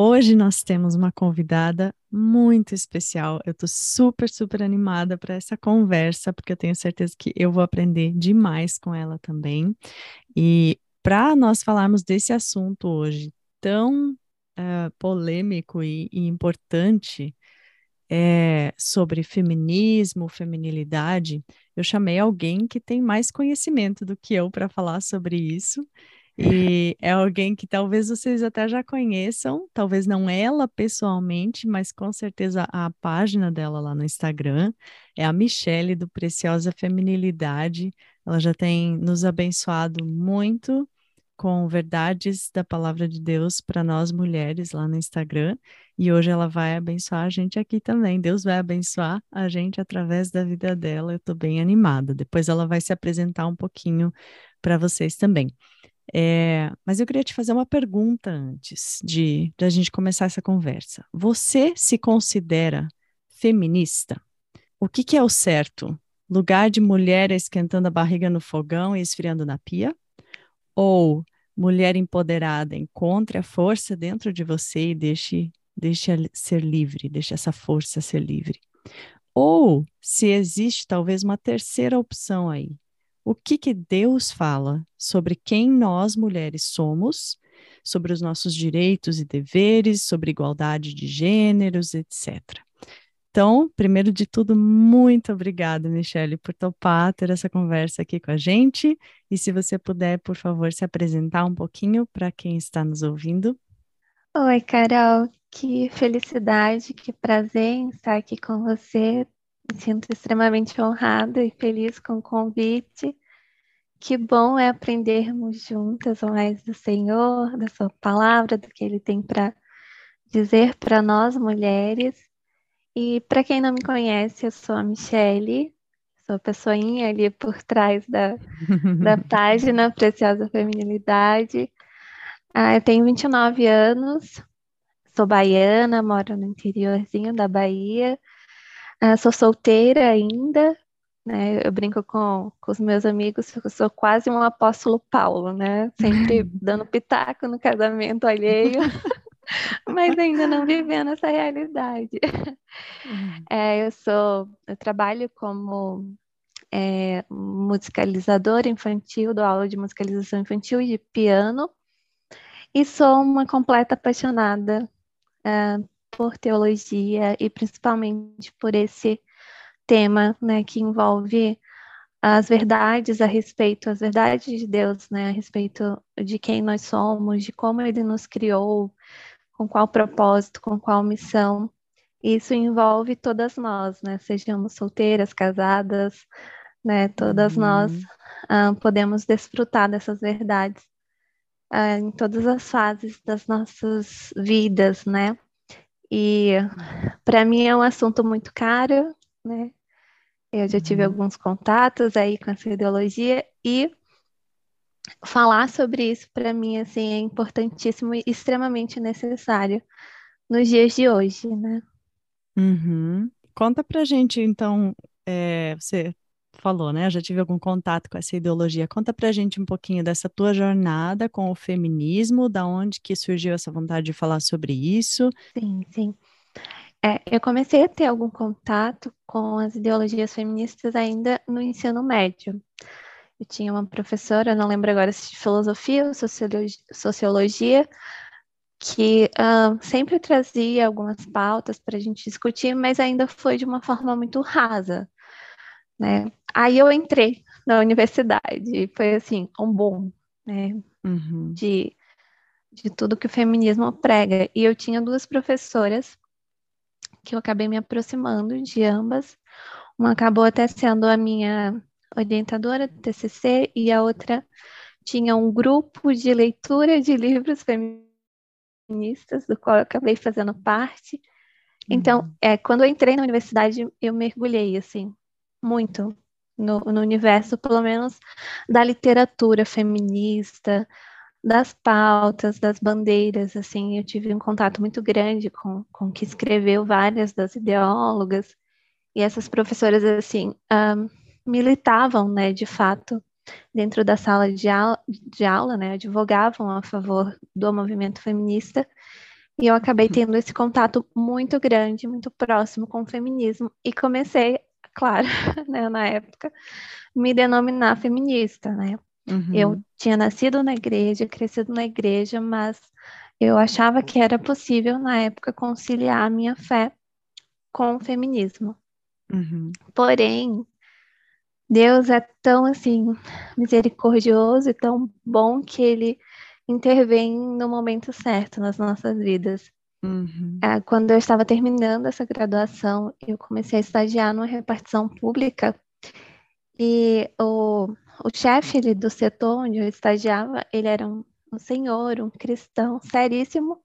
Hoje nós temos uma convidada muito especial. Eu estou super, super animada para essa conversa, porque eu tenho certeza que eu vou aprender demais com ela também. E para nós falarmos desse assunto hoje tão uh, polêmico e, e importante, é, sobre feminismo, feminilidade, eu chamei alguém que tem mais conhecimento do que eu para falar sobre isso. E é alguém que talvez vocês até já conheçam, talvez não ela pessoalmente, mas com certeza a página dela lá no Instagram é a Michele do Preciosa Feminilidade. Ela já tem nos abençoado muito com verdades da palavra de Deus para nós mulheres lá no Instagram. E hoje ela vai abençoar a gente aqui também. Deus vai abençoar a gente através da vida dela. Eu estou bem animada. Depois ela vai se apresentar um pouquinho para vocês também. É, mas eu queria te fazer uma pergunta antes de, de a gente começar essa conversa. Você se considera feminista? O que, que é o certo? Lugar de mulher esquentando a barriga no fogão e esfriando na pia? Ou mulher empoderada encontre a força dentro de você e deixe, deixe ser livre, deixe essa força ser livre? Ou se existe talvez uma terceira opção aí, o que, que Deus fala sobre quem nós mulheres somos, sobre os nossos direitos e deveres, sobre igualdade de gêneros, etc. Então, primeiro de tudo, muito obrigada, Michele, por topar ter essa conversa aqui com a gente. E se você puder, por favor, se apresentar um pouquinho para quem está nos ouvindo. Oi, Carol, que felicidade, que prazer estar aqui com você, me sinto extremamente honrada e feliz com o convite. Que bom é aprendermos juntas mais do Senhor, da Sua palavra, do que Ele tem para dizer para nós mulheres. E para quem não me conhece, eu sou a Michele, sou a pessoinha ali por trás da, da página Preciosa Feminilidade. Ah, eu tenho 29 anos, sou baiana, moro no interiorzinho da Bahia. Uh, sou solteira ainda, né? Eu brinco com, com os meus amigos que eu sou quase um apóstolo Paulo, né? Sempre dando pitaco no casamento alheio, mas ainda não vivendo essa realidade. Uhum. É, eu sou, eu trabalho como é, musicalizadora infantil, dou aula de musicalização infantil e de piano, e sou uma completa apaixonada uh, por teologia e principalmente por esse tema, né, que envolve as verdades a respeito, as verdades de Deus, né, a respeito de quem nós somos, de como Ele nos criou, com qual propósito, com qual missão. Isso envolve todas nós, né, sejamos solteiras, casadas, né, todas uhum. nós uh, podemos desfrutar dessas verdades uh, em todas as fases das nossas vidas, né. E para mim é um assunto muito caro, né? Eu já tive uhum. alguns contatos aí com essa ideologia e falar sobre isso para mim assim é importantíssimo e extremamente necessário nos dias de hoje, né? Uhum. Conta pra gente, então, é, você falou, né? Eu já tive algum contato com essa ideologia. Conta pra gente um pouquinho dessa tua jornada com o feminismo, da onde que surgiu essa vontade de falar sobre isso. Sim, sim. É, eu comecei a ter algum contato com as ideologias feministas ainda no ensino médio. Eu tinha uma professora, não lembro agora se de filosofia ou sociologia, sociologia que uh, sempre trazia algumas pautas para a gente discutir, mas ainda foi de uma forma muito rasa né? Aí eu entrei na universidade e foi assim, um bom, né? Uhum. De, de tudo que o feminismo prega. E eu tinha duas professoras que eu acabei me aproximando de ambas. Uma acabou até sendo a minha orientadora do TCC e a outra tinha um grupo de leitura de livros feministas, do qual eu acabei fazendo parte. Então, uhum. é, quando eu entrei na universidade, eu mergulhei, assim, muito no, no universo, pelo menos, da literatura feminista, das pautas, das bandeiras, assim, eu tive um contato muito grande com, com que escreveu várias das ideólogas, e essas professoras, assim, um, militavam, né, de fato, dentro da sala de aula, de aula, né, advogavam a favor do movimento feminista, e eu acabei uhum. tendo esse contato muito grande, muito próximo com o feminismo, e comecei, claro, né, na época, me denominar feminista, né, Uhum. Eu tinha nascido na igreja, crescido na igreja, mas eu achava que era possível, na época, conciliar a minha fé com o feminismo. Uhum. Porém, Deus é tão assim misericordioso e tão bom que ele intervém no momento certo nas nossas vidas. Uhum. É, quando eu estava terminando essa graduação, eu comecei a estagiar numa repartição pública e o o chefe do setor onde eu estagiava, ele era um, um senhor, um cristão seríssimo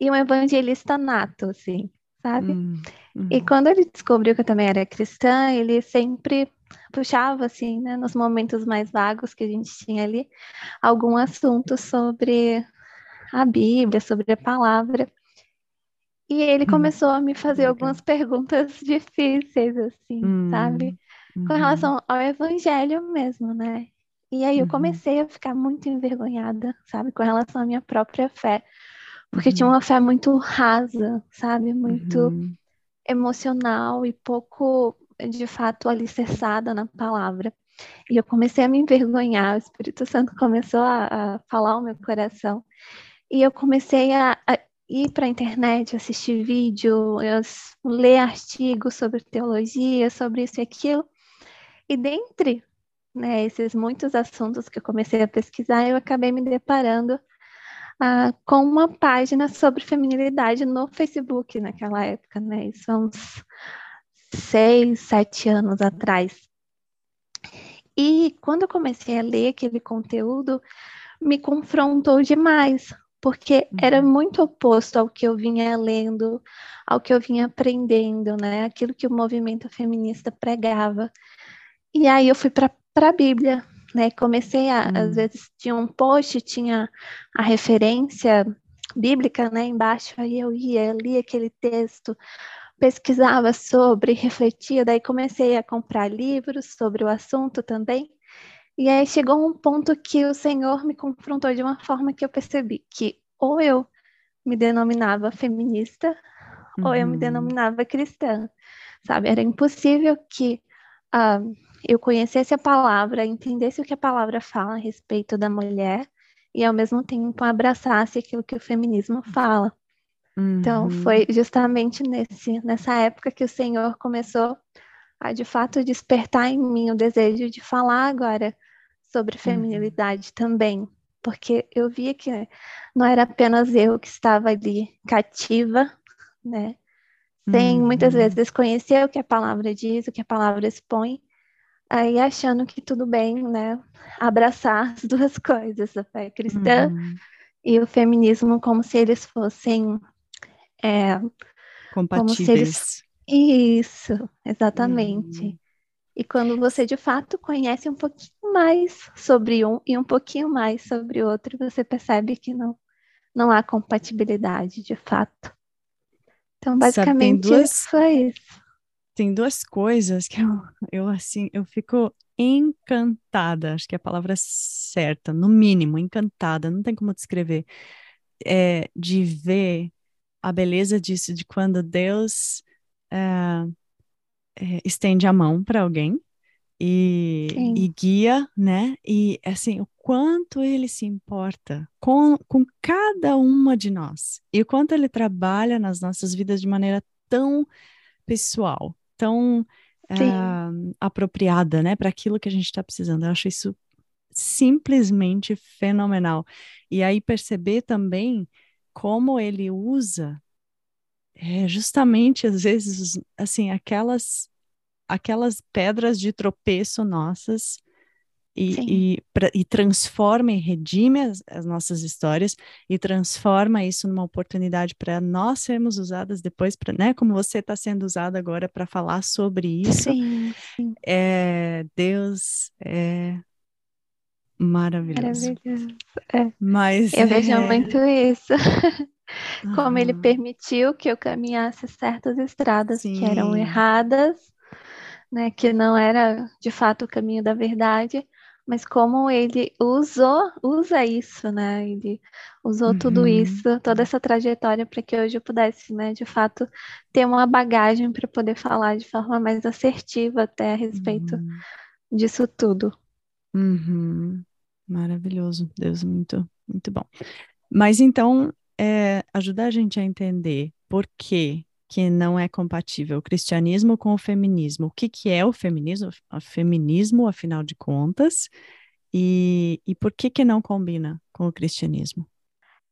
e um evangelista nato, assim, sabe? Hum, hum. E quando ele descobriu que eu também era cristã, ele sempre puxava, assim, né, nos momentos mais vagos que a gente tinha ali, algum assunto sobre a Bíblia, sobre a palavra. E ele hum, começou a me fazer algumas perguntas difíceis, assim, hum. sabe? Com uhum. relação ao evangelho mesmo, né? E aí eu uhum. comecei a ficar muito envergonhada, sabe, com relação à minha própria fé, porque uhum. tinha uma fé muito rasa, sabe, muito uhum. emocional e pouco, de fato, alicerçada na palavra. E eu comecei a me envergonhar, o Espírito Santo começou a, a falar o meu coração, e eu comecei a, a ir para a internet, assistir vídeo, ler artigos sobre teologia, sobre isso e aquilo, e dentre né, esses muitos assuntos que eu comecei a pesquisar, eu acabei me deparando uh, com uma página sobre feminilidade no Facebook naquela época, né? Isso há uns seis, sete anos atrás. E quando eu comecei a ler aquele conteúdo, me confrontou demais, porque uhum. era muito oposto ao que eu vinha lendo, ao que eu vinha aprendendo, né? Aquilo que o movimento feminista pregava. E aí eu fui para a Bíblia, né? Comecei a, hum. às vezes tinha um post, tinha a referência bíblica, né? Embaixo, aí eu ia, lia aquele texto, pesquisava sobre, refletia, daí comecei a comprar livros sobre o assunto também. E aí chegou um ponto que o Senhor me confrontou de uma forma que eu percebi que ou eu me denominava feminista uhum. ou eu me uhum. denominava cristã, sabe? Era impossível que uh, eu conhecesse a palavra, entendesse o que a palavra fala a respeito da mulher e ao mesmo tempo abraçasse aquilo que o feminismo fala. Então, uhum. Então foi justamente nesse nessa época que o Senhor começou a de fato despertar em mim o desejo de falar agora sobre uhum. feminilidade uhum. também, porque eu via que não era apenas eu que estava ali cativa, né? Sem uhum. muitas vezes conhecer o que a palavra diz, o que a palavra expõe, aí achando que tudo bem, né, abraçar as duas coisas, a fé cristã uhum. e o feminismo como se eles fossem é, compatíveis. Como se eles... Isso, exatamente. Uhum. E quando você de fato conhece um pouquinho mais sobre um e um pouquinho mais sobre o outro, você percebe que não não há compatibilidade de fato. Então, basicamente, Sabe, duas... foi isso tem duas coisas que eu, eu assim, eu fico encantada, acho que é a palavra certa, no mínimo, encantada, não tem como descrever, é, de ver a beleza disso, de quando Deus é, é, estende a mão para alguém e, e, guia, né? E assim, o quanto ele se importa com, com cada uma de nós e o quanto ele trabalha nas nossas vidas de maneira tão pessoal, tão uh, apropriada, né, para aquilo que a gente está precisando. Eu acho isso simplesmente fenomenal. E aí perceber também como ele usa é, justamente às vezes assim aquelas aquelas pedras de tropeço nossas e, e, pra, e, transforma e redime as, as, nossas histórias e transforma isso numa oportunidade para nós sermos usadas depois, pra, né? Como você está sendo usada agora para falar sobre isso. Sim, sim. É, Deus é maravilhoso. Maravilhoso. É. Mas eu vejo é... muito isso. Como ele permitiu que eu caminhasse certas estradas sim. que eram erradas, né, que não era de fato o caminho da verdade, mas como ele usou, usa isso, né? Ele usou uhum. tudo isso, toda essa trajetória para que hoje eu pudesse, né, de fato, ter uma bagagem para poder falar de forma mais assertiva até a respeito uhum. disso tudo. Uhum. Maravilhoso, Deus, muito, muito bom. Mas então, é, ajuda a gente a entender por que que não é compatível o cristianismo com o feminismo. O que, que é o feminismo? O feminismo, afinal de contas, e, e por que, que não combina com o cristianismo?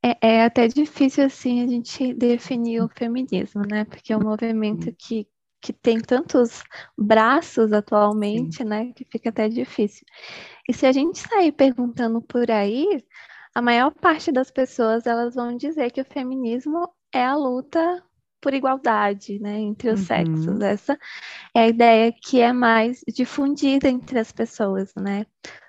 É, é até difícil, assim, a gente definir o feminismo, né? Porque é um movimento que, que tem tantos braços atualmente, Sim. né? Que fica até difícil. E se a gente sair perguntando por aí, a maior parte das pessoas elas vão dizer que o feminismo é a luta por igualdade, né, entre os uhum. sexos. Essa é a ideia que é mais difundida entre as pessoas, né?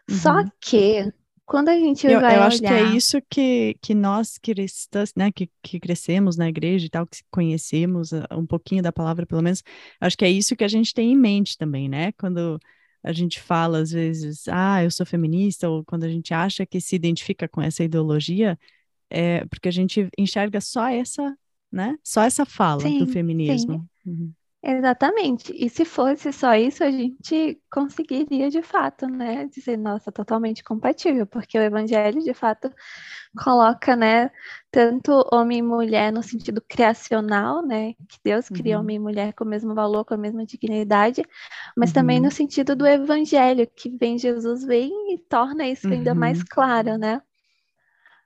Uhum. Só que quando a gente eu, vai eu acho que é isso que, que nós cristãs, né, que, que crescemos na igreja e tal, que conhecemos uh, um pouquinho da palavra, pelo menos, acho que é isso que a gente tem em mente também, né? Quando a gente fala às vezes, ah, eu sou feminista, ou quando a gente acha que se identifica com essa ideologia, é porque a gente enxerga só essa né? Só essa fala sim, do feminismo. Uhum. Exatamente. E se fosse só isso, a gente conseguiria de fato, né, dizer, nossa, totalmente compatível, porque o evangelho de fato coloca, né, tanto homem e mulher no sentido criacional, né, que Deus cria uhum. homem e mulher com o mesmo valor, com a mesma dignidade, mas uhum. também no sentido do evangelho, que vem Jesus vem e torna isso ainda mais uhum. claro, né?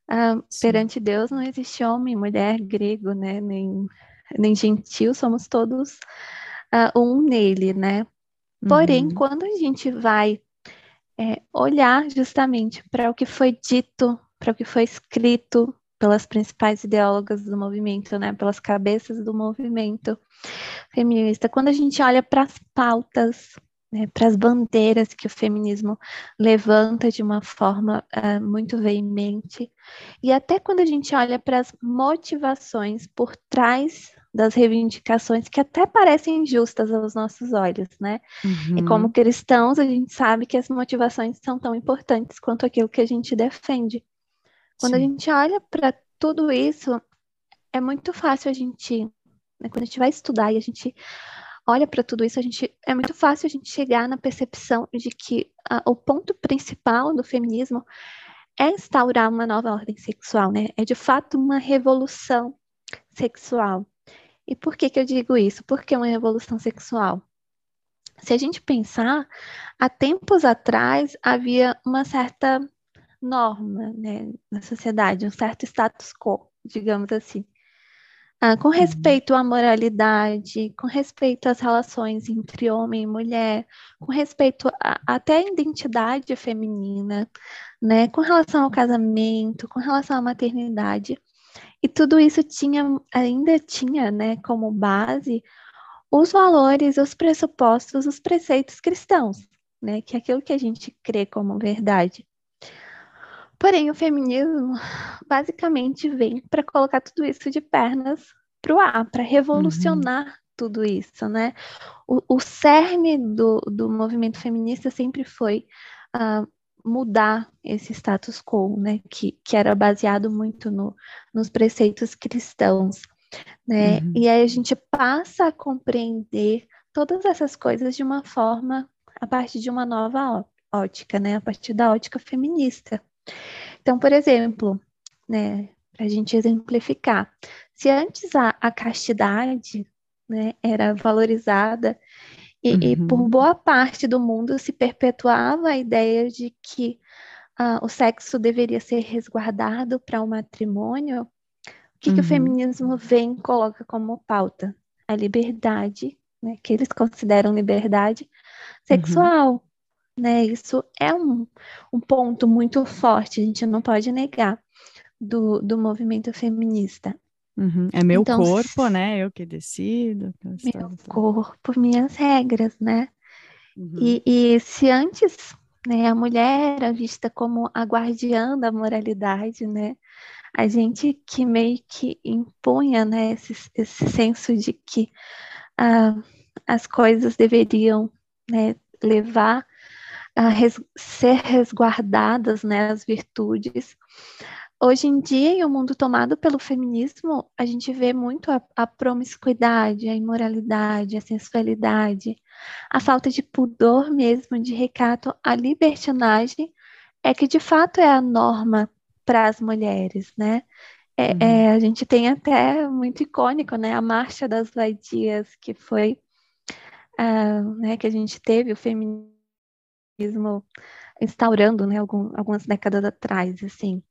Ah, perante Deus não existe homem, mulher, grego, né? Nem, nem gentil, somos todos ah, um nele, né? Porém, uhum. quando a gente vai é, olhar justamente para o que foi dito, para o que foi escrito pelas principais ideólogas do movimento, né? Pelas cabeças do movimento feminista, quando a gente olha para as pautas né, para as bandeiras que o feminismo levanta de uma forma uh, muito veemente, e até quando a gente olha para as motivações por trás das reivindicações que até parecem injustas aos nossos olhos, né? Uhum. E como cristãos, a gente sabe que as motivações são tão importantes quanto aquilo que a gente defende. Quando Sim. a gente olha para tudo isso, é muito fácil a gente, né, quando a gente vai estudar e a gente olha para tudo isso, a gente é muito fácil a gente chegar na percepção de que a, o ponto principal do feminismo é instaurar uma nova ordem sexual, né? É de fato uma revolução sexual. E por que que eu digo isso? Porque é uma revolução sexual. Se a gente pensar, há tempos atrás havia uma certa norma né, na sociedade, um certo status quo, digamos assim. Ah, com uhum. respeito à moralidade, com respeito às relações entre homem e mulher, com respeito a, até à identidade feminina, né, com relação ao casamento, com relação à maternidade. E tudo isso tinha, ainda tinha, né, como base os valores, os pressupostos, os preceitos cristãos, né, que é aquilo que a gente crê como verdade. Porém, o feminismo basicamente vem para colocar tudo isso de pernas para o ar, para revolucionar uhum. tudo isso, né? O, o cerne do, do movimento feminista sempre foi uh, mudar esse status quo, né? Que, que era baseado muito no, nos preceitos cristãos, né? Uhum. E aí a gente passa a compreender todas essas coisas de uma forma a partir de uma nova ótica, né? A partir da ótica feminista. Então, por exemplo, né, para a gente exemplificar, se antes a, a castidade né, era valorizada e, uhum. e, por boa parte do mundo se perpetuava a ideia de que uh, o sexo deveria ser resguardado para o matrimônio, o que, uhum. que o uhum. feminismo vem e coloca como pauta? A liberdade, né, que eles consideram liberdade sexual. Uhum né? Isso é um, um ponto muito forte, a gente não pode negar, do, do movimento feminista. Uhum. É meu então, corpo, né? Eu que decido. Meu corpo, minhas regras, né? Uhum. E, e se antes né, a mulher era vista como a guardiã da moralidade, né? A gente que meio que impunha né, esse, esse senso de que uh, as coisas deveriam né, levar res, ser resguardadas, né, as virtudes. Hoje em dia, em um mundo tomado pelo feminismo, a gente vê muito a, a promiscuidade, a imoralidade, a sensualidade, a falta de pudor mesmo, de recato, a libertinagem, é que de fato é a norma para as mulheres, né? É, uhum. é, a gente tem até muito icônico, né? A Marcha das Vadias, que foi, uh, né, que a gente teve o feminismo instaurando, né, algum, algumas décadas atrás, assim.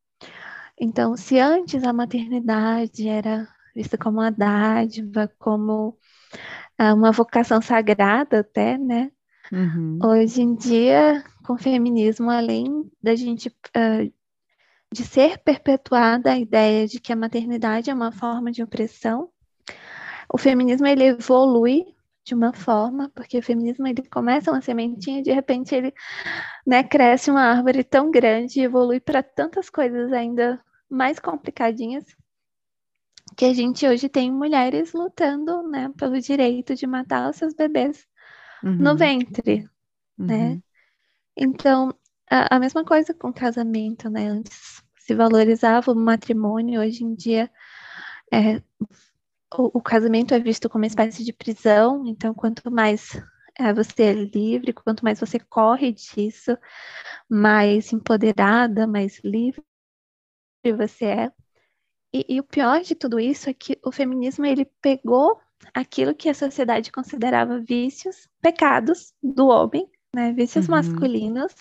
Então, se antes a maternidade era vista como uma dádiva, como uh, uma vocação sagrada até, né? Uhum. Hoje em dia, com o feminismo, além da gente uh, de ser perpetuada a ideia de que a maternidade é uma forma de opressão, o feminismo ele evolui de uma forma, porque o feminismo ele começa uma sementinha e de repente ele né, cresce uma árvore tão grande e evolui para tantas coisas ainda mais complicadinhas que a gente hoje tem mulheres lutando né, pelo direito de matar os seus bebês uhum. no ventre, né? uhum. né? Então, a, a, mesma coisa com casamento, né? Antes se valorizava o matrimônio, hoje em dia é, o, o, casamento é visto como uma espécie de prisão, então quanto mais é, você é livre, quanto mais você corre disso, mais empoderada, mais livre você é. E, e, o pior de tudo isso é que o feminismo ele pegou aquilo que a sociedade considerava vícios, pecados do homem, né, vícios uhum. masculinos,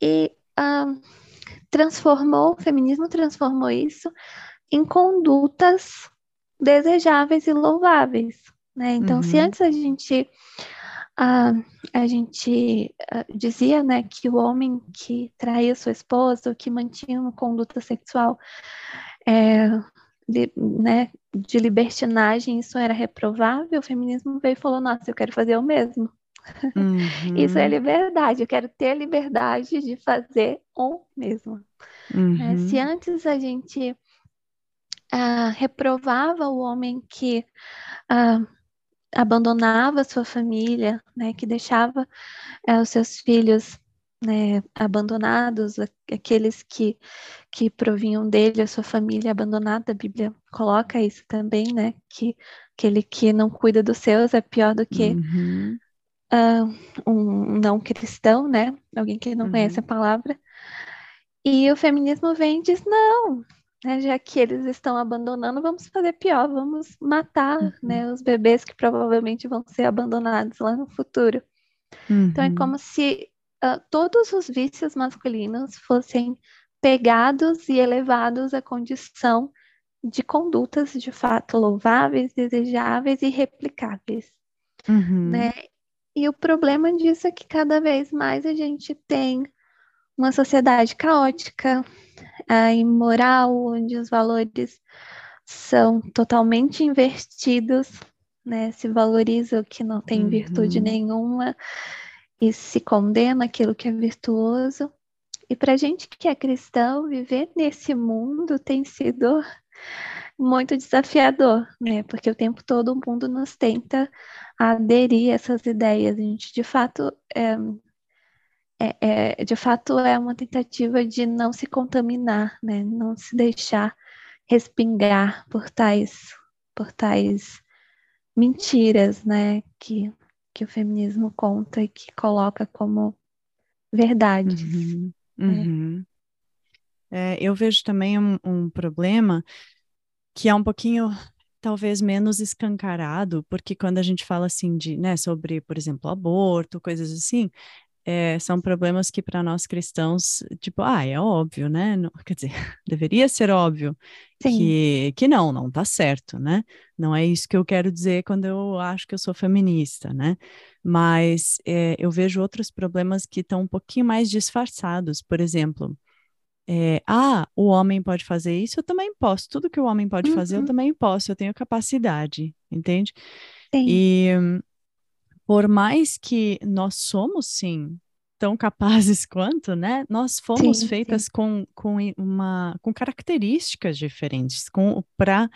e uh, transformou, o feminismo transformou isso em condutas desejáveis e louváveis. Né? Então, uhum. se antes a gente Uh, a gente uh, dizia né, que o homem que traía sua esposa, ou que mantinha uma conduta sexual é, de, né, de libertinagem, isso era reprovável, o feminismo veio e falou, nossa, eu quero fazer o mesmo. Uhum. Isso é liberdade, eu quero ter liberdade de fazer o mesmo. Uhum. É, se antes a gente uh, reprovava o homem que uh, abandonava sua família, né, que deixava uh, os seus filhos né, abandonados, aqueles que, que provinham dele, a sua família abandonada, a Bíblia coloca isso também, né, que aquele que não cuida dos seus é pior do que uhum. uh, um não cristão, né, alguém que não uhum. conhece a uhum. palavra, e o feminismo vem e diz, não, né, já que eles estão abandonando, vamos fazer pior, vamos matar uhum. né, os bebês que provavelmente vão ser abandonados lá no futuro. Uhum. Então é uhum. como se uh, todos os vícios masculinos fossem pegados e elevados à condição de condutas de fato louváveis, desejáveis e replicáveis. Uhum. Né? E o problema disso é que cada vez mais a gente tem uma sociedade caótica, uh, imoral, onde os valores são totalmente invertidos, né? Se valoriza o que não tem uhum. virtude nenhuma e se condena aquilo que é virtuoso. E para a gente que é cristão, viver nesse mundo tem sido muito desafiador, né? Porque o tempo todo o mundo nos tenta aderir a essas ideias. A gente, de fato, é, é, é, de fato é uma tentativa de não se contaminar, né? não se deixar respingar por tais, por tais mentiras né? que, que o feminismo conta e que coloca como verdades. Uhum, né? uhum. É, eu vejo também um, um problema que é um pouquinho talvez menos escancarado, porque quando a gente fala assim de, né, sobre, por exemplo, aborto, coisas assim, é, são problemas que para nós cristãos, tipo, ah, é óbvio, né? Não, quer dizer, deveria ser óbvio que, que não, não tá certo, né? Não é isso que eu quero dizer quando eu acho que eu sou feminista, né? Mas é, eu vejo outros problemas que estão um pouquinho mais disfarçados. Por exemplo, é, ah, o homem pode fazer isso, eu também posso. Tudo que o homem pode uhum. fazer, eu uhum. também posso. Eu tenho capacidade, entende? Sim. E por mais que nós somos, sim, tão capazes quanto, né? Nós fomos sim, feitas sim. Com, com uma com características diferentes, com para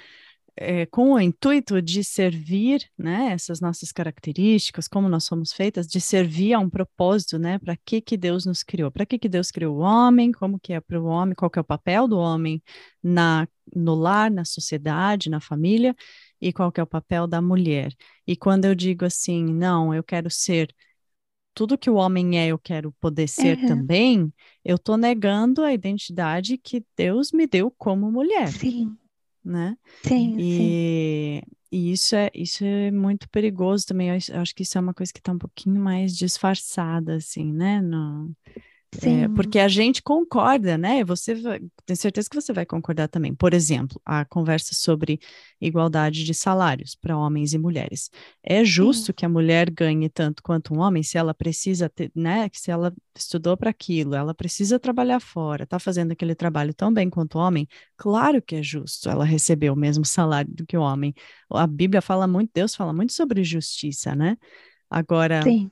é, com o intuito de servir, né, essas nossas características, como nós somos feitas, de servir a um propósito, né, para que que Deus nos criou, para que que Deus criou o homem, como que é para o homem, qual que é o papel do homem na no lar, na sociedade, na família, e qual que é o papel da mulher. E quando eu digo assim, não, eu quero ser tudo que o homem é, eu quero poder ser uhum. também, eu estou negando a identidade que Deus me deu como mulher. Sim. Né? Sim, e, sim. e isso é isso é muito perigoso também. Eu acho que isso é uma coisa que está um pouquinho mais disfarçada, assim, né? No, é, porque a gente concorda, né? Você vai, tenho certeza que você vai concordar também. Por exemplo, a conversa sobre igualdade de salários para homens e mulheres. É justo Sim. que a mulher ganhe tanto quanto um homem se ela precisa ter, né? Se ela estudou para aquilo, ela precisa trabalhar fora, está fazendo aquele trabalho tão bem quanto o homem. Claro que é justo ela receber o mesmo salário do que o homem. A Bíblia fala muito, Deus fala muito sobre justiça, né? Agora. Sim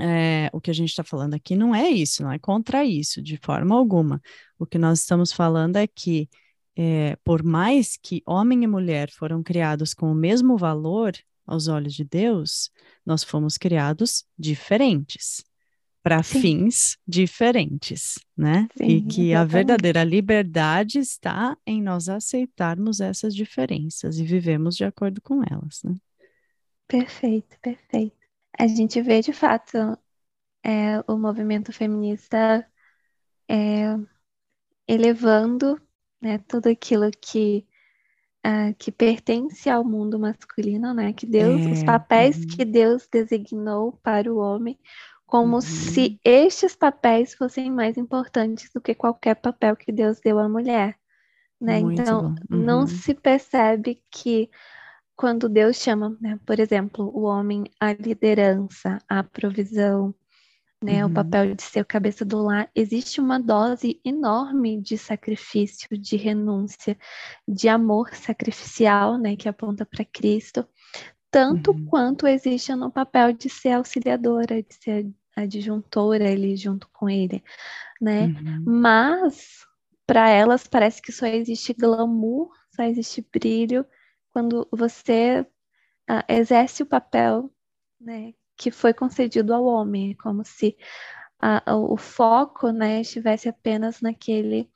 é, o que a gente está falando aqui não é isso, não é contra isso, de forma alguma. O que nós estamos falando é que, é, por mais que homem e mulher foram criados com o mesmo valor aos olhos de Deus, nós fomos criados diferentes, para fins diferentes, né? Sim, e que exatamente. a verdadeira liberdade está em nós aceitarmos essas diferenças e vivemos de acordo com elas, né? Perfeito, perfeito a gente vê de fato é, o movimento feminista é, elevando né, tudo aquilo que, uh, que pertence ao mundo masculino, né? Que Deus, é, os papéis uhum. que Deus designou para o homem, como uhum. se estes papéis fossem mais importantes do que qualquer papel que Deus deu à mulher. Né? Então, uhum. não se percebe que quando Deus chama, né, por exemplo, o homem à liderança, à provisão, né, uhum. o papel de ser o cabeça do lar, existe uma dose enorme de sacrifício, de renúncia, de amor sacrificial, né, que aponta para Cristo, tanto uhum. quanto existe no papel de ser auxiliadora, de ser adjuntora ali junto com ele, né? Uhum. Mas para elas parece que só existe glamour, só existe brilho quando você uh, exerce o papel né, que foi concedido ao homem, como se uh, o foco né, estivesse apenas naquele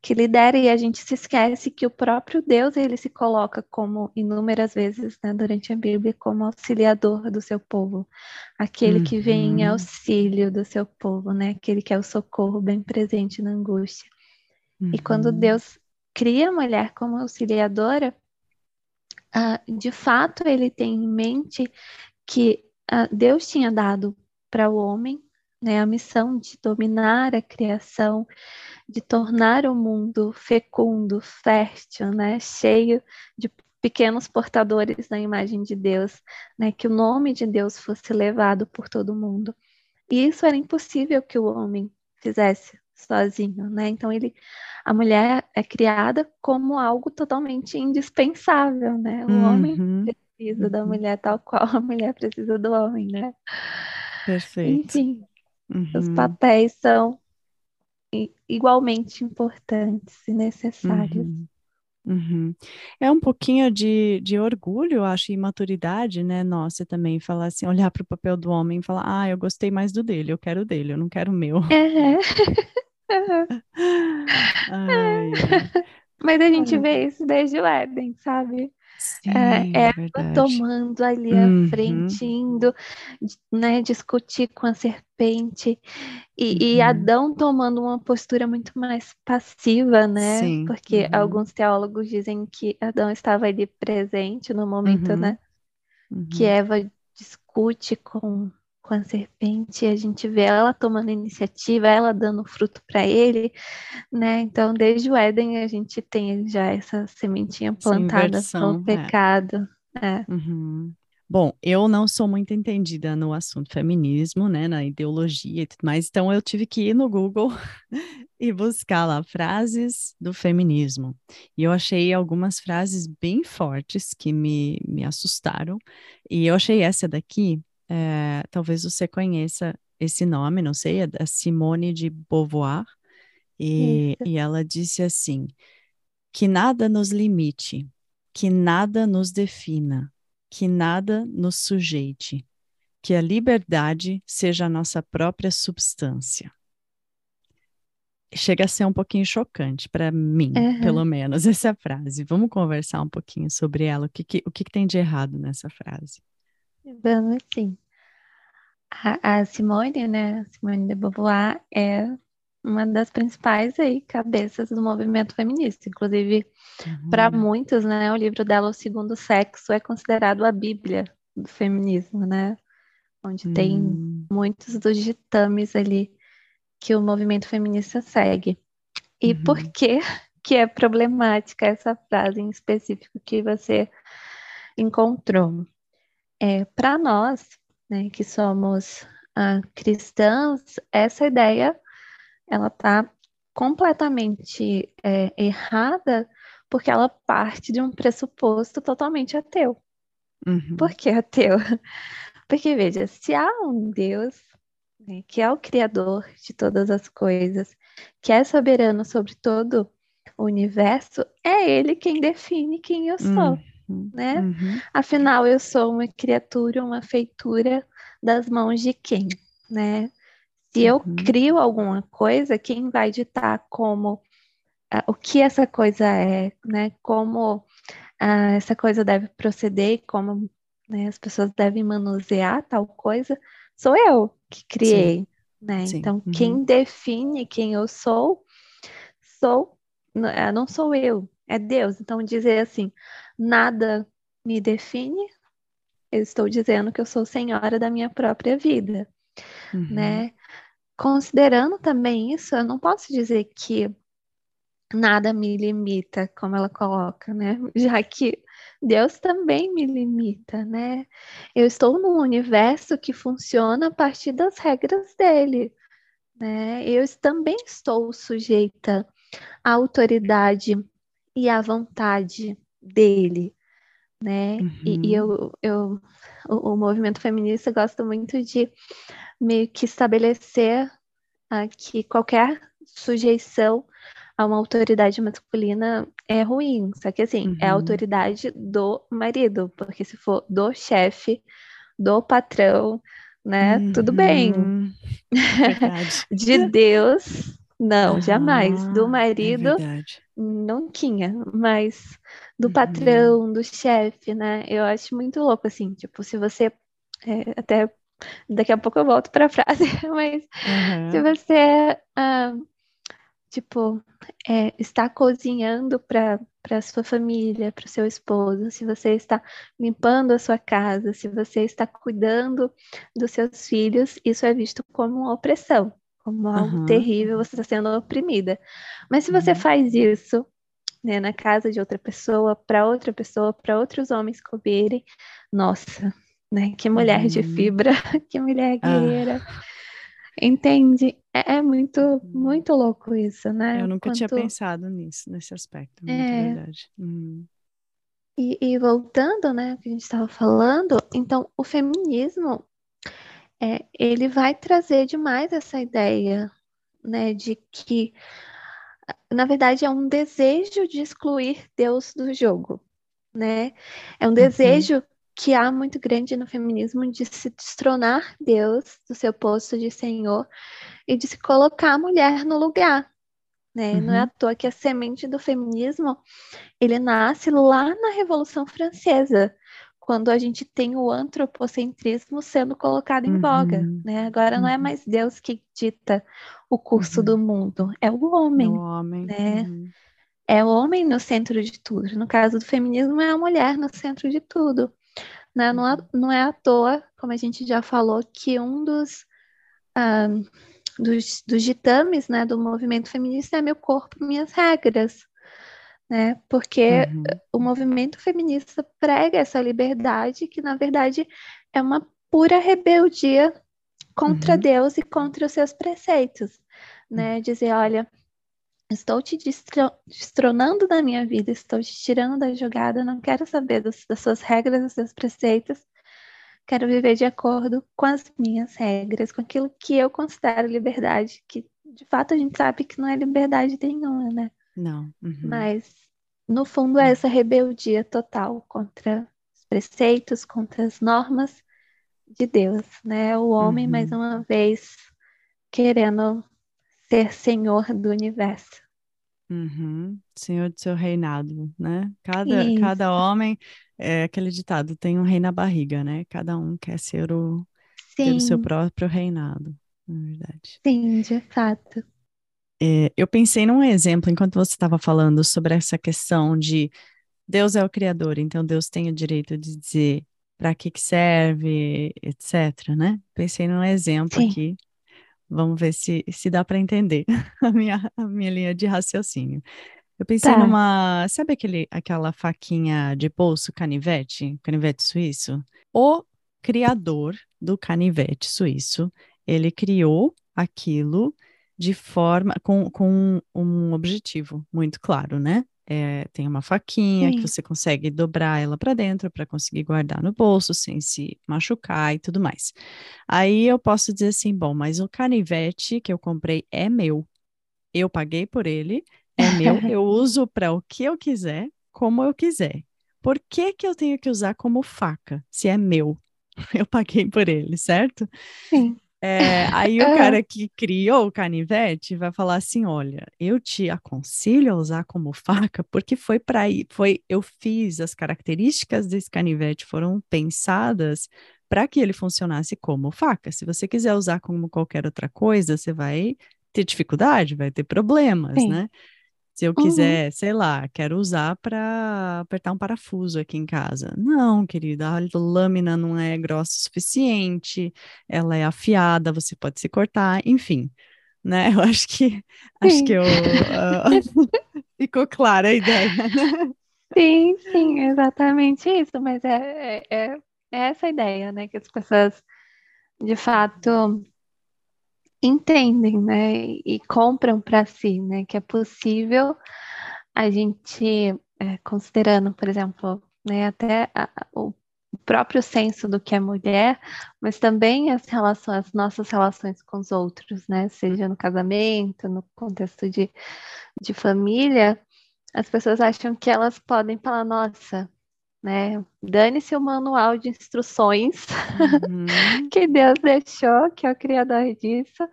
que lidera e a gente se esquece que o próprio Deus ele se coloca como inúmeras vezes né, durante a Bíblia como auxiliador do seu povo, aquele uhum. que vem em uhum. auxílio do seu povo, né, aquele que é o socorro bem presente na angústia. Uhum. E quando uhum. Deus cria a mulher como auxiliadora, uh, de fato ele tem em mente que uh, Deus tinha dado para o homem né, a missão de dominar a criação, de tornar o mundo fecundo, fértil, né, cheio de pequenos portadores da imagem de Deus, né, que o nome de Deus fosse levado por todo mundo. E isso era impossível que o homem fizesse sozinho, né? Então ele, a mulher é criada como algo totalmente indispensável, né? O uhum. homem precisa uhum. da mulher tal qual a mulher precisa do homem, né? Perfeito. Enfim, uhum. os papéis são igualmente importantes e necessários. Uhum. Uhum. É um pouquinho de, de orgulho, acho, e maturidade, né? Nossa, também falar assim, olhar para o papel do homem e falar, ah, eu gostei mais do dele, eu quero o dele, eu não quero o meu. É. Ai, Mas a gente vê isso desde o Éden, sabe? Sim, é, Eva tomando ali uhum. a frente, indo né, discutir com a serpente, e, uhum. e, Adão tomando uma postura muito mais passiva, né? Sim. Porque uhum. alguns teólogos dizem que Adão estava ali presente no momento, uhum. né? Que uhum. Eva discute com, com a serpente, a gente vê ela tomando iniciativa, ela dando fruto para ele, né? Então, desde o Éden, a gente tem já essa sementinha plantada com o é. pecado. É. É. Uhum. Bom, eu não sou muito entendida no assunto feminismo, né, na ideologia e tudo mais, então eu tive que ir no Google e buscar lá frases do feminismo. E eu achei algumas frases bem fortes que me, me assustaram, e eu achei essa daqui, é, talvez você conheça esse nome, não sei, é da Simone de Beauvoir, e, e ela disse assim: que nada nos limite, que nada nos defina que nada nos sujeite, que a liberdade seja a nossa própria substância. Chega a ser um pouquinho chocante para mim, uhum. pelo menos, essa frase. Vamos conversar um pouquinho sobre ela. O que, que o que, que tem de errado nessa frase? Vamos sim. A, a Simone, né, Simone de Beauvoir, é uma das principais aí cabeças do movimento feminista. Inclusive, uhum. para muitos, né, o livro dela, O Segundo Sexo, é considerado a Bíblia do feminismo, né? Onde uhum. tem hum. muitos dos ditames ali que o movimento feminista segue. E uhum. por que que é problemática essa frase em específico que você encontrou? É, para nós, né, que somos ah, cristãs, essa ideia ela está completamente é, errada porque ela parte de um pressuposto totalmente ateu. Uhum. Por que ateu? Porque, veja, se há um Deus né, que é o Criador de todas as coisas, que é soberano sobre todo o universo, é Ele quem define quem eu sou. Uhum. Né? Uhum. Afinal, eu sou uma criatura, uma feitura das mãos de quem? Né? Se eu uhum. crio alguma coisa, quem vai ditar como uh, o que essa coisa é, né? Como uh, essa coisa deve proceder, como né, as pessoas devem manusear tal coisa, sou eu que criei, Sim. né? Sim. Então, uhum. quem define quem eu sou, sou, ah, não sou eu, é Deus. Então, dizer assim, nada me define, eu estou dizendo que eu sou senhora da minha própria vida, uhum. né? Considerando também isso, eu não posso dizer que nada me limita, como ela coloca, né? Já que Deus também me limita, né? Eu estou num universo que funciona a partir das regras dele, né? Eu também estou sujeita à autoridade e à vontade dele, né? Uhum. E, e, eu, eu o, o movimento feminista gosta muito de meio que estabelecer uh, que qualquer sujeição a uma autoridade masculina é ruim. Só que assim, uhum. é a uhum. autoridade do marido, porque se for do chefe, do patrão, né? Uhum. Tudo bem. De Deus, não, uhum. jamais. Do é marido, é não tinha, mas do uhum. patrão, do chefe, né? Eu acho muito louco, assim, tipo, se você é, até Daqui a pouco eu volto para a frase, mas uhum. se você, uh, tipo, é, está cozinhando para para sua família, para o seu esposo, se você está limpando a sua casa, se você está cuidando dos seus filhos, isso é visto como uma opressão, como algo uhum. terrível, você está sendo oprimida. Mas se você uhum. faz isso né, na casa de outra pessoa, para outra pessoa, para outros homens comerem, nossa, né? Que mulher uhum. de fibra, que mulher ah. guerreira. Ah. Entende? É, é, muito, uhum. muito louco isso, né? Eu nunca Quanto... tinha pensado nisso, nesse aspecto, muito é... verdade. Uhum. E, e, voltando, né, o que a gente estava falando, então o feminismo é, ele vai trazer demais essa ideia, né, de que na verdade é um desejo de excluir Deus do jogo, né? É um uhum. desejo que há muito grande no feminismo de se destronar Deus do seu posto de Senhor e de se colocar a mulher no lugar. Né? Uhum. Não é à toa que a semente do feminismo ele nasce lá na Revolução Francesa, quando a gente tem o antropocentrismo sendo colocado em uhum. voga. Né? Agora uhum. não é uhum. mais Deus que dita o curso do uhum. mundo, é o homem. É o homem. Né? Uhum. É o homem no centro de tudo. No caso do feminismo, é a mulher no centro de tudo. Né? Não, é, não é à toa, como a gente já falou, que um dos, ah, dos, dos ditames né, do movimento feminista é meu corpo, minhas regras. Né? Porque uhum. o movimento feminista prega essa liberdade que, na verdade, é uma pura rebeldia contra uhum. Deus e contra os seus preceitos. Né? Dizer, olha, Estou te destronando da minha vida, estou te tirando da jogada, não quero saber dos, das suas regras, dos seus preceitos. Quero viver de acordo com as minhas regras, com aquilo que eu considero liberdade, que de fato a gente sabe que não é liberdade nenhuma, né? Não. Uhum. Mas, no fundo, é essa rebeldia total contra os preceitos, contra as normas de Deus, né? O homem, uhum. mais uma vez, querendo ser senhor do universo. Uhum. Senhor do seu reinado, né? Cada, cada homem, é aquele ditado, tem um rei na barriga, né? Cada um quer ser o, ter o seu próprio reinado, na verdade. Sim, de fato. É, eu pensei num exemplo enquanto você estava falando sobre essa questão de Deus é o Criador, então Deus tem o direito de dizer para que, que serve, etc, né? Pensei num exemplo Sim. aqui Vamos ver se, se dá para entender a minha, a minha linha de raciocínio. Eu pensei tá. numa. Sabe aquele, aquela faquinha de bolso canivete, canivete suíço? O criador do canivete suíço, ele criou aquilo de forma com, com um objetivo muito claro, né? É, tem uma faquinha Sim. que você consegue dobrar ela para dentro para conseguir guardar no bolso sem se machucar e tudo mais. Aí eu posso dizer assim, bom, mas o canivete que eu comprei é meu. Eu paguei por ele, é meu, eu uso para o que eu quiser, como eu quiser. Por que que eu tenho que usar como faca, se é meu? Eu paguei por ele, certo? Sim. É, aí o cara que criou o canivete vai falar assim: olha, eu te aconselho a usar como faca, porque foi para ir, foi, eu fiz as características desse canivete foram pensadas para que ele funcionasse como faca. Se você quiser usar como qualquer outra coisa, você vai ter dificuldade, vai ter problemas, Sim. né? Se eu uhum. quiser, uhum. sei lá, quero usar para apertar um parafuso aqui em casa. Não, querida, a lâmina não é grossa o suficiente, ela é afiada, você pode se cortar, enfim. Né? Eu acho que acho que eu, uh, ficou clara a ideia. Né? Sim, sim, exatamente isso, mas é, é, é essa ideia, né? Que as pessoas de fato entendem, né, e compram para si, né, que é possível a gente, é, considerando, por exemplo, né, até a, o próprio senso do que é mulher, mas também as relações, as nossas relações com os outros, né, seja no casamento, no contexto de, de família, as pessoas acham que elas podem falar, nossa, né? Dane-se o manual de instruções uhum. que Deus deixou, que é o criador disso.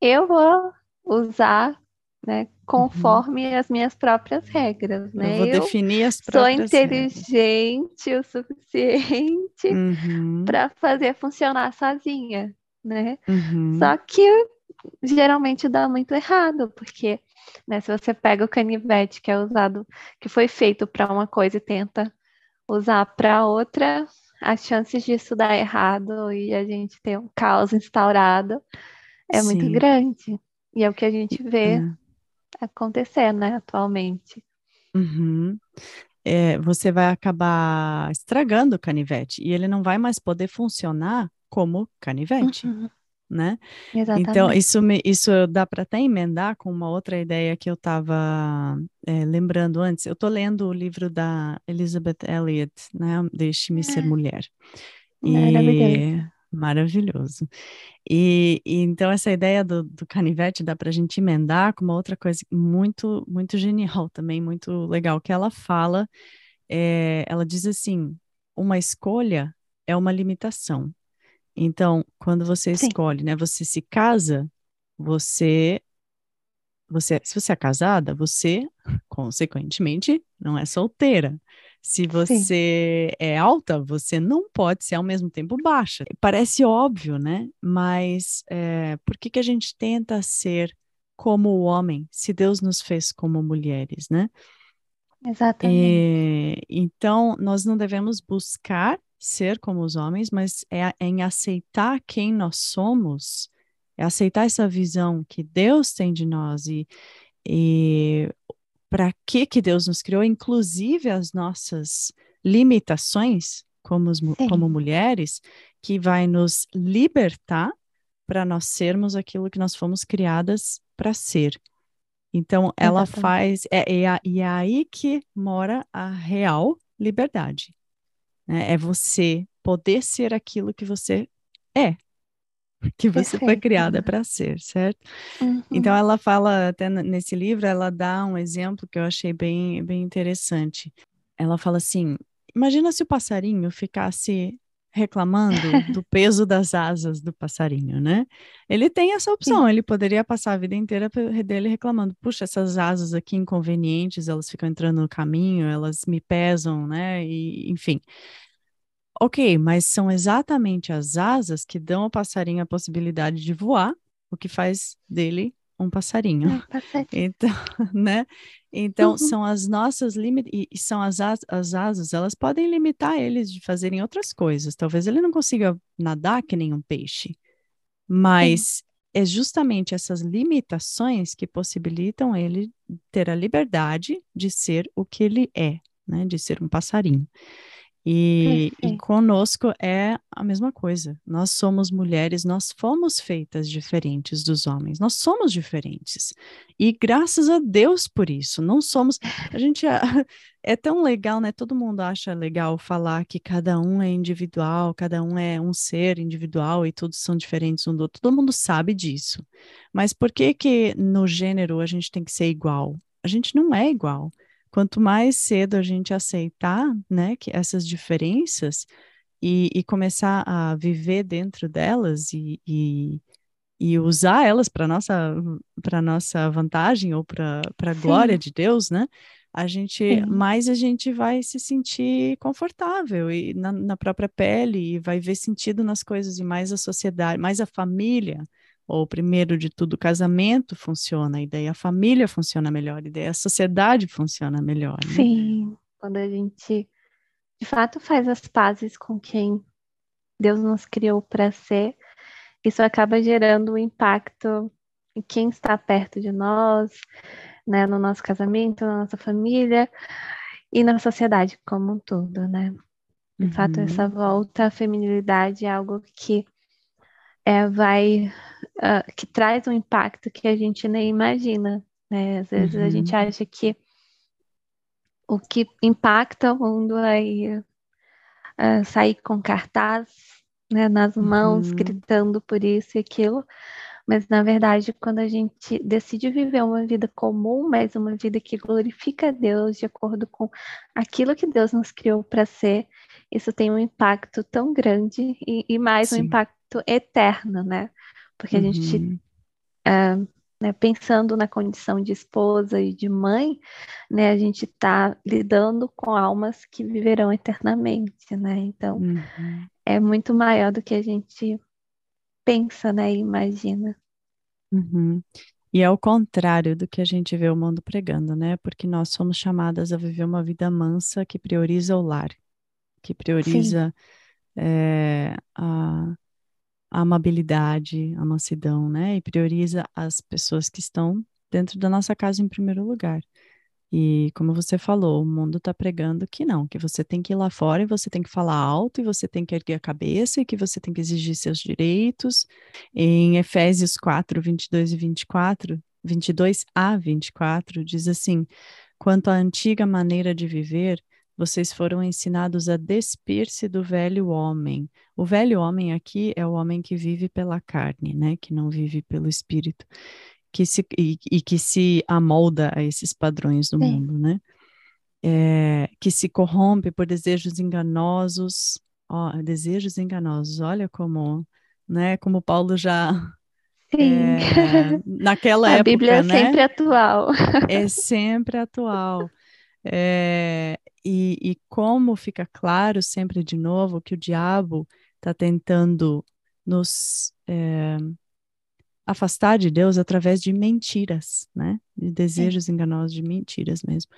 Eu vou usar, né, conforme uhum. as minhas próprias regras, né? Eu vou Eu definir as próprias Sou inteligente regras. o suficiente uhum. para fazer funcionar sozinha, né? Uhum. Só que geralmente dá muito errado, porque né, se você pega o canivete que é usado, que foi feito para uma coisa e tenta usar para outra, as chances disso dar errado e a gente ter um caos instaurado é Sim. muito grande. E é o que a gente vê é. acontecer, né, atualmente. Uhum. É, você vai acabar estragando o canivete e ele não vai mais poder funcionar como canivete. Uhum né? Então, Exatamente. Então, isso, me, isso dá para até emendar com uma outra ideia que eu estava é, lembrando antes. Eu estou lendo o livro da Elizabeth Elliot, né? Deixe-me ser ah. mulher. E... Maravilhoso. E, e, então essa ideia do, do canivete dá para a gente emendar com uma outra coisa muito, muito genial também, muito legal, que ela fala, é, ela diz assim, uma escolha é uma limitação, então, quando você Sim. escolhe, né, você se casa, você você, se você é casada, você, consequentemente, não é solteira. Se você Sim. é alta, você não pode ser ao mesmo tempo baixa. Parece óbvio, né? Mas é, por que, que a gente tenta ser como o homem, se Deus nos fez como mulheres, né? Exatamente. É, então, nós não devemos buscar ser como os homens, mas é, em aceitar quem nós somos, é aceitar essa visão que Deus tem de nós e, e para que que Deus nos criou, inclusive as nossas limitações como, como mulheres, que vai nos libertar para nós sermos aquilo que nós fomos criadas para ser. Então, ela Exatamente. faz, é, é, e é aí que mora a real liberdade. Né? É você poder ser aquilo que você é, que você Perfeito. foi criada para ser, certo? Uhum. Então, ela fala, até nesse livro, ela dá um exemplo que eu achei bem, bem interessante. Ela fala assim: imagina se o passarinho ficasse reclamando do peso das asas do passarinho, né? Ele tem essa opção, Sim. ele poderia passar a vida inteira dele reclamando, puxa, essas asas aqui inconvenientes, elas ficam entrando no caminho, elas me pesam, né? E, enfim. Ok, mas são exatamente as asas que dão ao passarinho a possibilidade de voar, o que faz dele um passarinho. É, então, né? Então, uhum. são as nossas limites, e, e, são as, as, as asas, elas podem limitar eles de fazerem outras coisas. Talvez ele não consiga nadar que nem um peixe, mas é justamente essas limitações que possibilitam ele ter a liberdade de ser o que ele é, né? De ser um passarinho. E, e, conosco é a mesma coisa. Nós somos mulheres, nós fomos feitas diferentes dos homens, nós somos diferentes. E graças a Deus por isso. Não somos. A gente é, é tão legal, né? Todo mundo acha legal falar que cada um é individual, cada um é um ser individual e todos são diferentes um do outro. Todo mundo sabe disso. Mas por que que no gênero a gente tem que ser igual? A gente não é igual quanto mais cedo a gente aceitar, né, que essas diferenças e, e começar a viver dentro delas e, e, e usar elas para nossa para nossa vantagem ou para a glória de Deus, né? A gente Sim. mais a gente vai se sentir confortável e na, na própria pele e vai ver sentido nas coisas e mais a sociedade, mais a família ou primeiro de tudo, o casamento funciona, e daí a família funciona melhor, e daí a sociedade funciona melhor. Né? Sim, quando a gente de fato faz as pazes com quem Deus nos criou para ser, isso acaba gerando um impacto em quem está perto de nós, né, no nosso casamento, na nossa família e na sociedade como um todo, né? De uhum. fato, essa volta à feminilidade é algo que é, vai uh, que traz um impacto que a gente nem imagina, né? Às vezes uhum. a gente uhum. acha que o que impacta o mundo é uh, sair com cartaz né, nas mãos, uhum. gritando por isso e aquilo, mas na verdade, quando a gente decide viver uma vida comum, mas uma vida que glorifica a Deus de acordo com aquilo que Deus nos criou para ser, isso tem um impacto tão grande e, e mais Sim. um impacto eterno, né? Porque a uhum. gente, é, né, pensando na condição de esposa e de mãe, né, a gente está lidando com almas que viverão eternamente, né? Então, uhum. é muito maior do que a gente pensa, né, e imagina. Uhum. E é o contrário do que a gente vê o mundo pregando, né? Porque nós somos chamadas a viver uma vida mansa que prioriza o lar, que prioriza é, a, a amabilidade, a mansidão, né? E prioriza as pessoas que estão dentro da nossa casa em primeiro lugar. E como você falou, o mundo está pregando que não, que você tem que ir lá fora e você tem que falar alto e você tem que erguer a cabeça e que você tem que exigir seus direitos. Em Efésios 4, 22 e 24, 22 a 24, diz assim: quanto à antiga maneira de viver, vocês foram ensinados a despir-se do velho homem. O velho homem aqui é o homem que vive pela carne, né? Que não vive pelo espírito, que se, e, e que se amolda a esses padrões do Sim. mundo, né? É, que se corrompe por desejos enganosos, ó, desejos enganosos. Olha como, né? Como Paulo já Sim. É, naquela a época, Bíblia é né? sempre atual. É sempre atual. É, e, e como fica claro sempre de novo que o diabo está tentando nos é, afastar de Deus através de mentiras, né? De desejos enganosos, de mentiras mesmo.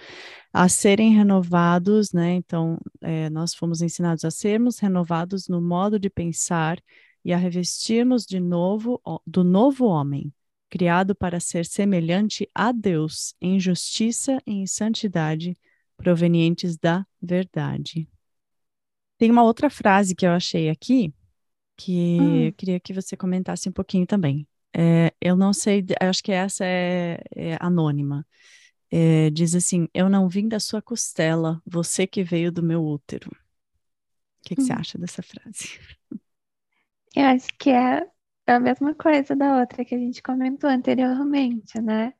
A serem renovados, né? Então, é, nós fomos ensinados a sermos renovados no modo de pensar e a revestirmos de novo do novo homem, criado para ser semelhante a Deus em justiça e em santidade provenientes da verdade. Tem uma outra frase que eu achei aqui que hum. eu queria que você comentasse um pouquinho também. É, eu não sei, acho que essa é, é anônima. É, diz assim: Eu não vim da sua costela, você que veio do meu útero. O que, que hum. você acha dessa frase? Eu acho que é a mesma coisa da outra que a gente comentou anteriormente, né?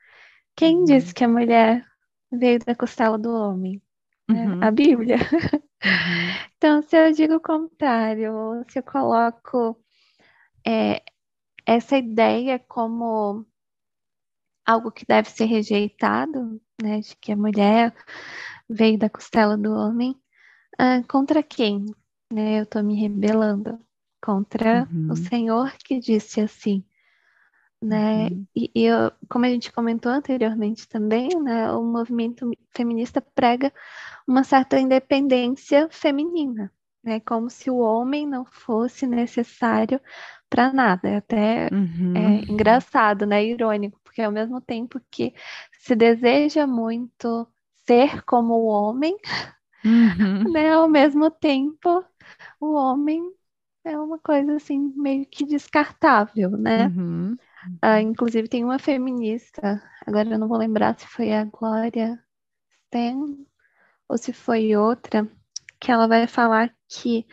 Quem uhum. disse que a mulher veio da costela do homem? Né? Uhum. A Bíblia. Uhum. Então, se eu digo o contrário, se eu coloco é, essa ideia como algo que deve ser rejeitado, né, de que a mulher veio da costela do homem, uh, contra quem? Né, eu estou me rebelando contra uhum. o Senhor que disse assim né? Uhum. E, e eu, como a gente comentou anteriormente também, né, o movimento feminista prega uma certa independência feminina, né? Como se o homem não fosse necessário para nada. É até uhum. é, engraçado, né? Irônico, porque ao mesmo tempo que se deseja muito ser como o homem, uhum. né? Ao mesmo tempo, o homem é uma coisa assim meio que descartável, né? Uhum. Uh, inclusive tem uma feminista, agora eu não vou lembrar se foi a Glória Sten ou se foi outra, que ela vai falar que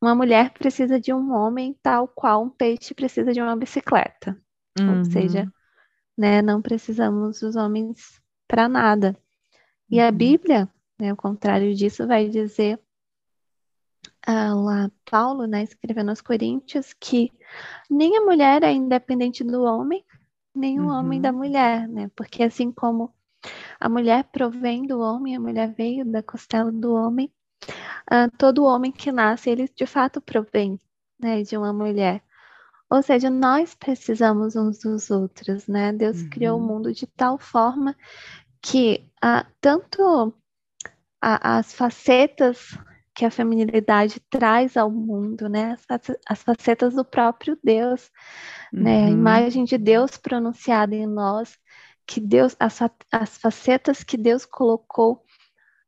uma mulher precisa de um homem tal qual um peixe precisa de uma bicicleta. Uhum. Ou seja, né, não precisamos dos homens para nada. E a uhum. Bíblia, né, o contrário disso, vai dizer ah, lá Paulo, né, escrevendo aos Coríntios, que nem a mulher é independente do homem, nem o uhum. homem da mulher, né? Porque assim como a mulher provém do homem, a mulher veio da costela do homem, uh, todo homem que nasce, ele de fato provém né, de uma mulher. Ou seja, nós precisamos uns dos outros, né? Deus uhum. criou o mundo de tal forma que uh, tanto a, as facetas que a feminilidade traz ao mundo, né? As, as facetas do próprio Deus, uhum. né? A uhum. imagem de Deus pronunciada em nós, que Deus, as, as facetas que Deus colocou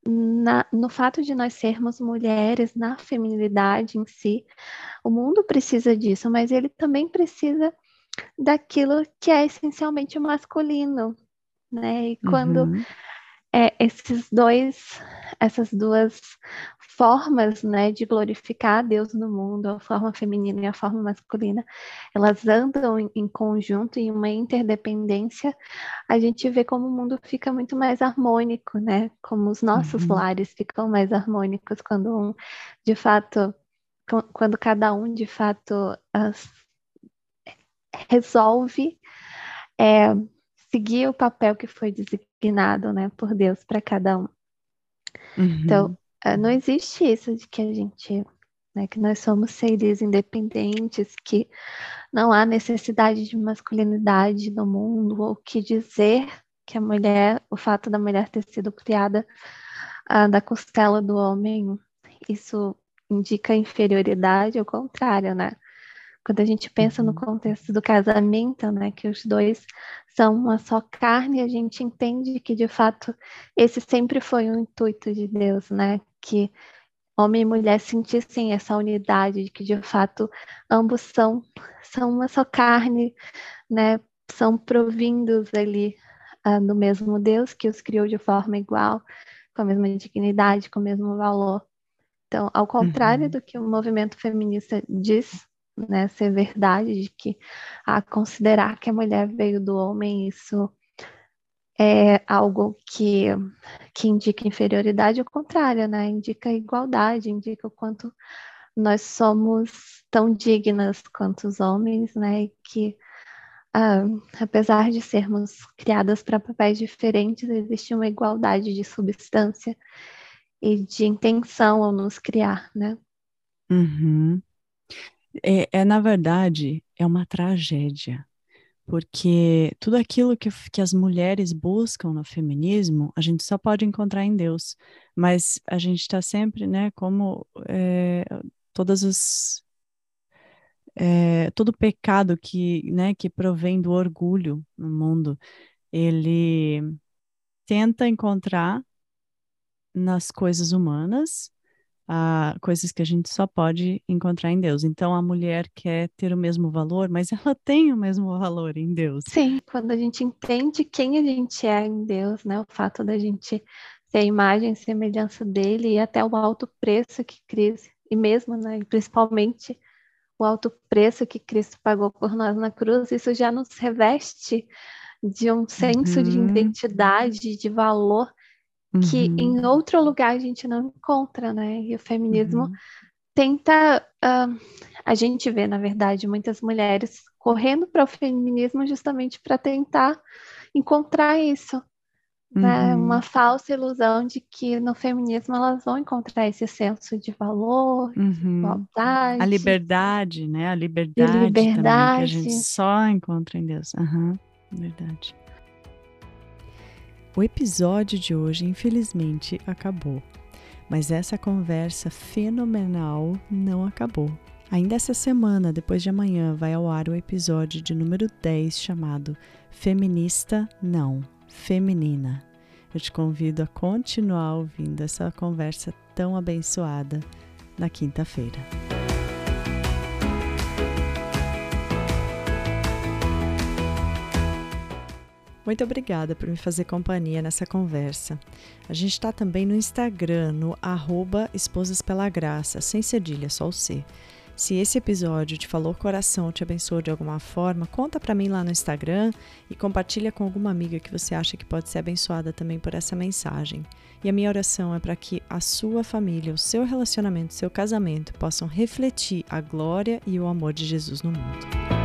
na, no fato de nós sermos mulheres, na feminilidade em si. O mundo precisa disso, mas ele também precisa daquilo que é essencialmente masculino, né? E quando uhum. É, esses dois, essas duas formas né, de glorificar Deus no mundo, a forma feminina e a forma masculina, elas andam em, em conjunto, em uma interdependência, a gente vê como o mundo fica muito mais harmônico, né? Como os nossos uhum. lares ficam mais harmônicos quando um, de fato, quando cada um, de fato, as, resolve é, seguir o papel que foi designado né, por Deus para cada um. Uhum. Então, ah, não existe isso de que a gente, né, que nós somos seres independentes, que não há necessidade de masculinidade no mundo, ou que dizer que a mulher, o fato da mulher ter sido criada uh, da costela do homem, isso indica inferioridade, ao contrário, né? Quando a gente pensa no uhum. contexto do casamento, né, que os dois são uma só carne, a gente entende que de fato esse sempre foi o intuito de Deus, né? Que homem e mulher sentissem essa unidade, de que de fato ambos são, são uma só carne, né? São provindos ali uh, do mesmo Deus que os criou de forma igual, com a mesma dignidade, com o mesmo valor. Então, ao contrário uhum. do que o movimento feminista diz, né, ser verdade, de que a considerar que a mulher veio do homem, isso é algo que, que indica inferioridade, ao contrário, né, indica igualdade, indica o quanto nós somos tão dignas quanto os homens, né, e que ah, apesar de sermos criadas para papéis diferentes, existe uma igualdade de substância e de intenção ao nos criar, né? Uhum. É, é, na verdade, é uma tragédia, porque tudo aquilo que, que as mulheres buscam no feminismo, a gente só pode encontrar em Deus, mas a gente está sempre, né, como é, todas os é, todo pecado que, né, que provém do orgulho no mundo, ele tenta encontrar nas coisas humanas a coisas que a gente só pode encontrar em Deus. Então a mulher quer ter o mesmo valor, mas ela tem o mesmo valor em Deus. Sim, quando a gente entende quem a gente é em Deus, né? O fato da gente ser a imagem e semelhança dele e até o alto preço que Cristo, e mesmo, né, e principalmente o alto preço que Cristo pagou por nós na cruz, isso já nos reveste de um senso uhum. de identidade, de valor que uhum. em outro lugar a gente não encontra, né? E o feminismo uhum. tenta. Uh, a gente vê, na verdade, muitas mulheres correndo para o feminismo justamente para tentar encontrar isso. Né? Uhum. Uma falsa ilusão de que no feminismo elas vão encontrar esse senso de valor, de uhum. igualdade. A liberdade, né? A liberdade, liberdade. Também, que a gente só encontra em Deus. Uhum. Verdade. O episódio de hoje, infelizmente, acabou. Mas essa conversa fenomenal não acabou. Ainda essa semana, depois de amanhã, vai ao ar o episódio de número 10 chamado Feminista Não, Feminina. Eu te convido a continuar ouvindo essa conversa tão abençoada na quinta-feira. Muito obrigada por me fazer companhia nessa conversa. A gente está também no Instagram, no arroba Esposas Pela Graça, sem cedilha, só o C. Se esse episódio te falou coração, te abençoou de alguma forma, conta para mim lá no Instagram e compartilha com alguma amiga que você acha que pode ser abençoada também por essa mensagem. E a minha oração é para que a sua família, o seu relacionamento, o seu casamento possam refletir a glória e o amor de Jesus no mundo.